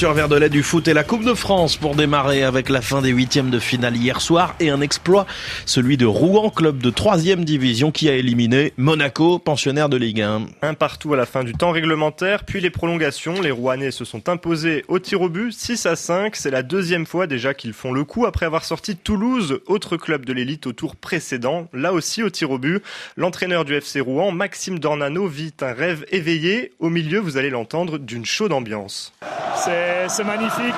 Arthur Verdelet du foot et la Coupe de France pour démarrer avec la fin des huitièmes de finale hier soir et un exploit, celui de Rouen, club de troisième division qui a éliminé Monaco, pensionnaire de Ligue 1. Un partout à la fin du temps réglementaire, puis les prolongations. Les Rouennais se sont imposés au tir au but 6 à 5. C'est la deuxième fois déjà qu'ils font le coup après avoir sorti Toulouse, autre club de l'élite au tour précédent, là aussi au tir au but. L'entraîneur du FC Rouen, Maxime Dornano, vit un rêve éveillé. Au milieu, vous allez l'entendre, d'une chaude ambiance. C'est magnifique.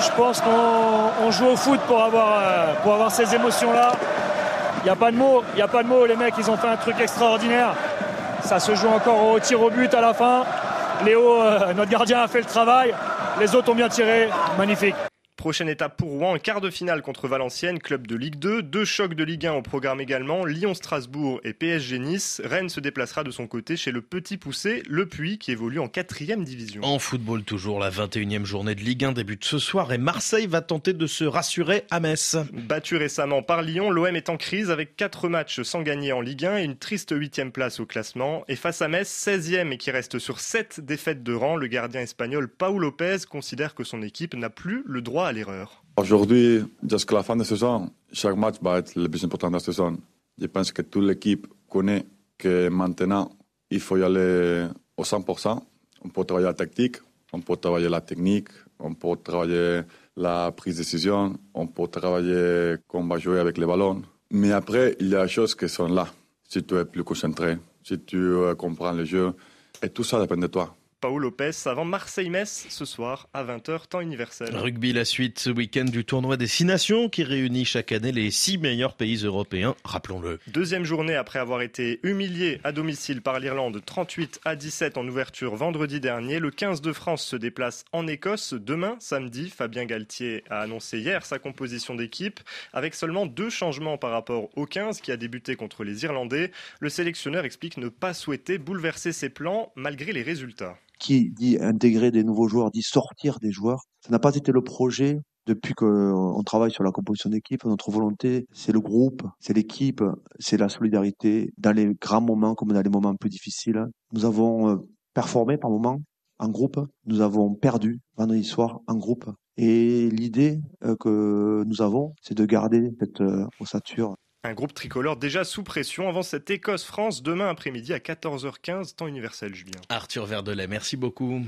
Je pense qu'on joue au foot pour avoir, euh, ces émotions-là. Il n'y a pas de mots, il n'y a pas de mots. Les mecs, ils ont fait un truc extraordinaire. Ça se joue encore au tir au but à la fin. Léo, euh, notre gardien, a fait le travail. Les autres ont bien tiré. Magnifique. Prochaine étape pour Rouen, quart de finale contre Valenciennes, club de Ligue 2. Deux chocs de Ligue 1 au programme également, Lyon-Strasbourg et PSG Nice. Rennes se déplacera de son côté chez le petit poussé, Le Puy, qui évolue en quatrième division. En football toujours, la 21e journée de Ligue 1 débute ce soir et Marseille va tenter de se rassurer à Metz. Battu récemment par Lyon, l'OM est en crise avec quatre matchs sans gagner en Ligue 1 et une triste huitième place au classement. Et face à Metz, 16e et qui reste sur 7 défaites de rang, le gardien espagnol Paul Lopez considère que son équipe n'a plus le droit l'erreur. Aujourd'hui, jusqu'à la fin de saison, chaque match va être le plus important de la saison. Je pense que toute l'équipe connaît que maintenant, il faut y aller au 100%. On peut travailler la tactique, on peut travailler la technique, on peut travailler la prise de décision, on peut travailler comment va jouer avec les ballons. Mais après, il y a des choses qui sont là. Si tu es plus concentré, si tu euh, comprends le jeu, et tout ça dépend de toi. Paul Lopez avant Marseille-Metz ce soir à 20h temps universel. Rugby, la suite ce week-end du tournoi des Six Nations qui réunit chaque année les six meilleurs pays européens, rappelons-le. Deuxième journée après avoir été humilié à domicile par l'Irlande 38 à 17 en ouverture vendredi dernier. Le 15 de France se déplace en Écosse demain, samedi. Fabien Galtier a annoncé hier sa composition d'équipe avec seulement deux changements par rapport au 15 qui a débuté contre les Irlandais. Le sélectionneur explique ne pas souhaiter bouleverser ses plans malgré les résultats qui dit intégrer des nouveaux joueurs, dit sortir des joueurs. Ça n'a pas été le projet depuis qu'on travaille sur la composition d'équipe. Notre volonté, c'est le groupe, c'est l'équipe, c'est la solidarité dans les grands moments comme dans les moments plus difficiles. Nous avons euh, performé par moments en groupe, nous avons perdu vendredi soir en groupe. Et l'idée euh, que nous avons, c'est de garder cette euh, ossature un groupe tricolore déjà sous pression avant cette Écosse-France demain après-midi à 14h15, temps universel, Julien. Arthur Verdelet, merci beaucoup.